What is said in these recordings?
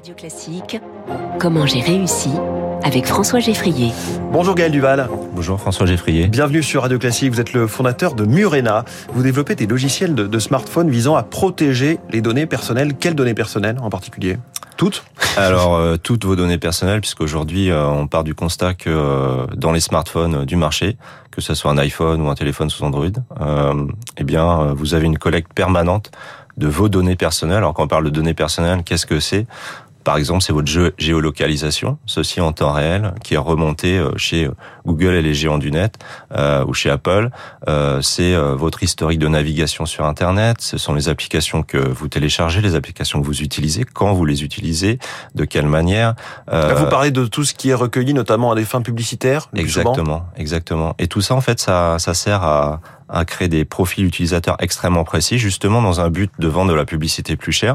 Radio Classique, comment j'ai réussi avec François Geffrier. Bonjour Gaël Duval. Bonjour François Geffrier. Bienvenue sur Radio Classique. Vous êtes le fondateur de Murena. Vous développez des logiciels de, de smartphone visant à protéger les données personnelles. Quelles données personnelles en particulier? Toutes Alors, euh, toutes vos données personnelles, puisqu'aujourd'hui, euh, on part du constat que euh, dans les smartphones du marché, que ce soit un iPhone ou un téléphone sous Android, euh, eh bien, vous avez une collecte permanente de vos données personnelles. Alors, quand on parle de données personnelles, qu'est-ce que c'est? Par exemple, c'est votre géolocalisation, ceci en temps réel, qui est remonté euh, chez euh, Google et les géants du net, euh, ou chez Apple. Euh, c'est votre historique de navigation sur Internet. Ce sont les applications que vous téléchargez, les applications que vous utilisez, quand vous les utilisez, de quelle manière. Là, vous parlez de tout ce qui est recueilli, notamment à des fins publicitaires. Exactement, exactement. Et tout ça, en fait, ça, ça sert à, à créer des profils utilisateurs extrêmement précis, justement dans un but de vendre de la publicité plus chère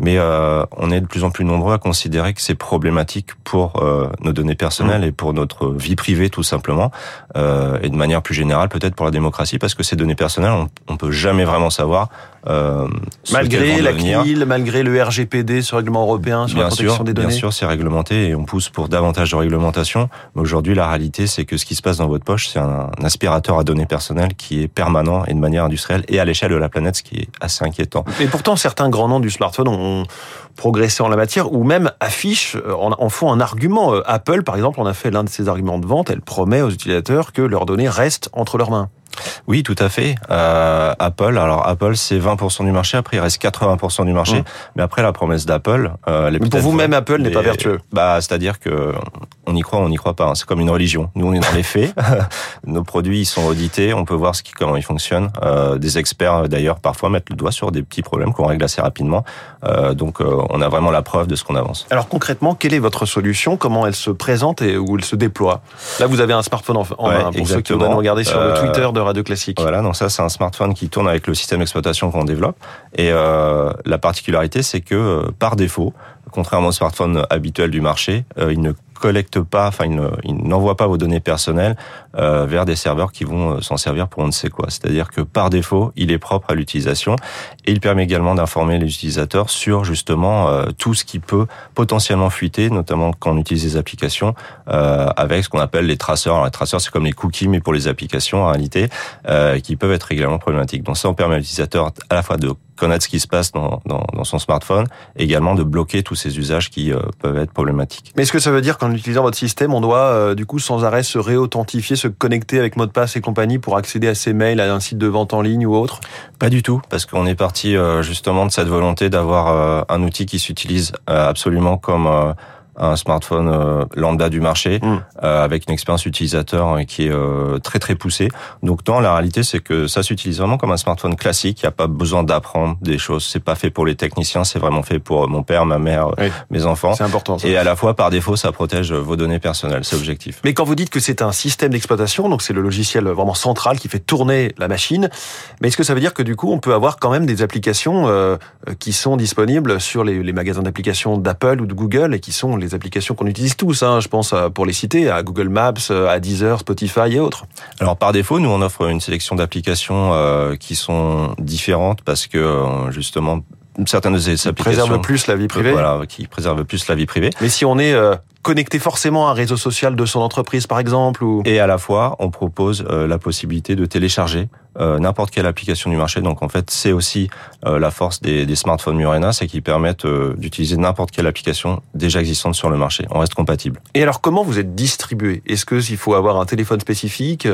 mais euh, on est de plus en plus nombreux à considérer que c'est problématique pour euh, nos données personnelles mmh. et pour notre vie privée tout simplement, euh, et de manière plus générale peut-être pour la démocratie, parce que ces données personnelles, on, on peut jamais vraiment savoir. Euh, malgré la CNIL, malgré le RGPD, ce règlement européen sur bien la protection sûr, des données. Bien sûr, c'est réglementé et on pousse pour davantage de réglementation. Mais aujourd'hui, la réalité, c'est que ce qui se passe dans votre poche, c'est un, un aspirateur à données personnelles qui est permanent et de manière industrielle et à l'échelle de la planète, ce qui est assez inquiétant. Et pourtant, certains grands noms du smartphone ont progresser en la matière ou même affichent, euh, en, font un argument. Euh, Apple, par exemple, on a fait l'un de ses arguments de vente. Elle promet aux utilisateurs que leurs données restent entre leurs mains. Oui, tout à fait. Euh, Apple, alors Apple, c'est 20% du marché. Après, il reste 80% du marché. Mmh. Mais après, la promesse d'Apple, euh, Mais pour vous-même, Apple n'est pas vertueux. Bah, c'est-à-dire que on y croit, on n'y croit pas. Hein. C'est comme une religion. Nous, on est dans les faits. Nos produits, ils sont audités. On peut voir ce qui, comment ils fonctionnent. Euh, des experts, d'ailleurs, parfois mettent le doigt sur des petits problèmes qu'on règle assez rapidement. Euh, donc, euh, on a vraiment la preuve de ce qu'on avance. Alors, concrètement, quelle est votre solution? Comment elle se présente et où elle se déploie? Là, vous avez un smartphone en, en ouais, main. Pour ceux qui vont regarder sur le Twitter de Radio Classique. Voilà, donc ça c'est un smartphone qui tourne avec le système d'exploitation qu'on développe. Et euh, la particularité, c'est que euh, par défaut, contrairement au smartphone habituel du marché, euh, il ne collecte pas, enfin il n'envoie pas vos données personnelles euh, vers des serveurs qui vont euh, s'en servir pour on ne sait quoi. C'est-à-dire que par défaut, il est propre à l'utilisation et il permet également d'informer les utilisateurs sur justement euh, tout ce qui peut potentiellement fuiter, notamment quand on utilise des applications euh, avec ce qu'on appelle les traceurs. Les traceurs, c'est comme les cookies, mais pour les applications en réalité, qui peuvent être également problématiques. Donc ça, on permet à l'utilisateur à la fois de connaître ce qui se passe dans, dans, dans, son smartphone, également de bloquer tous ces usages qui peuvent être problématiques. Mais est-ce que ça veut dire qu'en utilisant votre système, on doit euh, du coup sans arrêt se réauthentifier, se connecter avec mot de passe et compagnie pour accéder à ses mails, à un site de vente en ligne ou autre? Pas du tout, parce qu'on est parti euh, justement de cette volonté d'avoir euh, un outil qui s'utilise euh, absolument comme un smartphone euh, lambda du marché mmh. euh, avec une expérience utilisateur qui est euh, très très poussée. Donc non, la réalité c'est que ça s'utilise vraiment comme un smartphone classique. Il n'y a pas besoin d'apprendre des choses. C'est pas fait pour les techniciens. C'est vraiment fait pour mon père, ma mère, oui. mes enfants. C'est important. Ça. Et à la fois par défaut, ça protège vos données personnelles. C'est objectif. Mais quand vous dites que c'est un système d'exploitation, donc c'est le logiciel vraiment central qui fait tourner la machine. Mais est-ce que ça veut dire que du coup on peut avoir quand même des applications qui sont disponibles sur les, les magasins d'applications d'Apple ou de Google et qui sont les applications qu'on utilise tous, hein, je pense pour les citer, à Google Maps, à Deezer, Spotify et autres. Alors par défaut, nous on offre une sélection d'applications euh, qui sont différentes parce que euh, justement certaines de ces applications préservent plus la vie privée. Voilà, qui préservent plus la vie privée. Mais si on est euh, connecté forcément à un réseau social de son entreprise, par exemple, ou et à la fois, on propose euh, la possibilité de télécharger euh, n'importe quelle application du marché. Donc en fait, c'est aussi euh, la force des, des smartphones Murena, c'est qu'ils permettent euh, d'utiliser n'importe quelle application déjà existante sur le marché. On reste compatible. Et alors, comment vous êtes distribué? Est-ce que s'il faut avoir un téléphone spécifique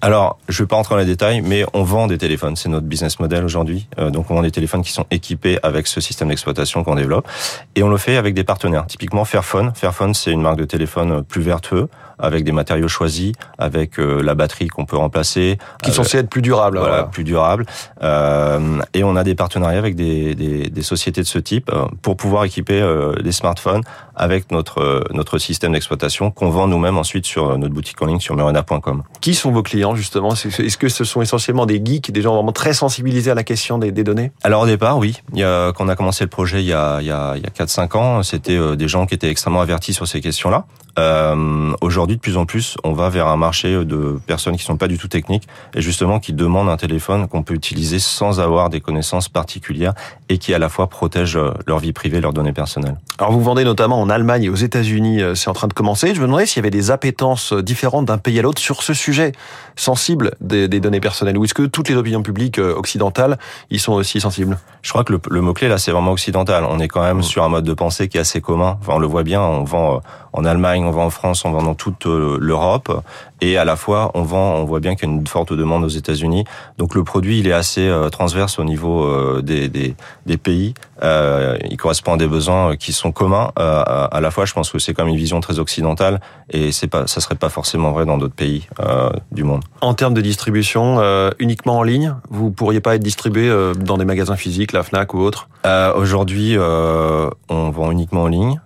Alors, je vais pas rentrer dans les détails, mais on vend des téléphones. C'est notre business model aujourd'hui. Euh, donc, on vend des téléphones qui sont équipés avec ce système d'exploitation qu'on développe, et on le fait avec des partenaires. Typiquement, Fairphone. Fairphone, c'est une marque de téléphone plus vertueux, avec des matériaux choisis, avec euh, la batterie qu'on peut remplacer, qui sont être plus durables. Voilà, voilà. plus durables. Euh, et on a des partenariats avec des, des, des sociétés de ce type euh, pour pouvoir équiper euh, les smartphones avec notre euh, notre système d'exploitation qu'on vend nous-mêmes ensuite sur notre boutique en ligne sur murena.com. Qui sont vos clients justement? Est-ce que ce sont essentiellement des geeks, des gens vraiment très sensibilisés à la question des, des données? Alors au départ, oui. Il y a, quand on a commencé le projet il y a il y a, il y a 4-5 ans, c'était des gens qui étaient extrêmement avertis sur ces questions-là. Euh, Aujourd'hui, de plus en plus, on va vers un marché de personnes qui sont pas du tout techniques et justement qui demandent un téléphone qu'on peut utiliser sans avoir des connaissances particulières et qui à la fois protègent leur vie privée, leurs données personnelles. Alors vous vendez notamment en Allemagne et aux États-Unis, euh, c'est en train de commencer. Je me demandais s'il y avait des appétences différentes d'un pays à l'autre sur ce sujet sensible des, des données personnelles ou est-ce que toutes les opinions publiques euh, occidentales y sont aussi sensibles? Je crois que le, le mot-clé là, c'est vraiment occidental. On est quand même mmh. sur un mode de pensée qui est assez commun. Enfin, on le voit bien, on vend en Allemagne, on vend en France, on vend dans toute euh, l'Europe. Et à la fois, on vend, on voit bien qu'il y a une forte demande aux États-Unis. Donc le produit, il est assez euh, transverse au niveau euh, des, des, des pays. il correspond à des besoins qui sont communs. à la fois, je pense que c'est comme une vision très occidentale et c'est pas, ça serait pas forcément vrai dans d'autres pays du monde. En termes de distribution, uniquement en ligne, vous pourriez pas être distribué dans des magasins physiques, la Fnac ou autre? Aujourd'hui, on vend uniquement en ligne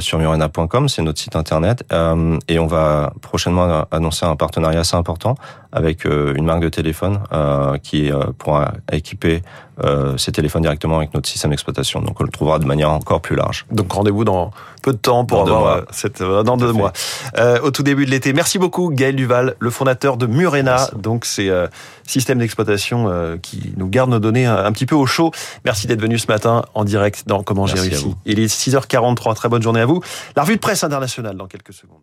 sur murena.com c'est notre site internet. Euh, et on va prochainement annoncer un partenariat assez important avec euh, une marque de téléphone euh, qui pourra équiper ces téléphones directement avec notre système d'exploitation. Donc on le trouvera de manière encore plus large. Donc rendez-vous dans peu de temps pour avoir cette dans deux mois. au tout début de l'été. Merci beaucoup Gaël Duval, le fondateur de Murena. Donc c'est système d'exploitation qui nous garde nos données un, petit peu au chaud. Merci d'être venu ce matin en direct dans Comment j'ai réussi. Il est 6h43. Très bonne journée à vous. La revue de presse internationale dans quelques secondes.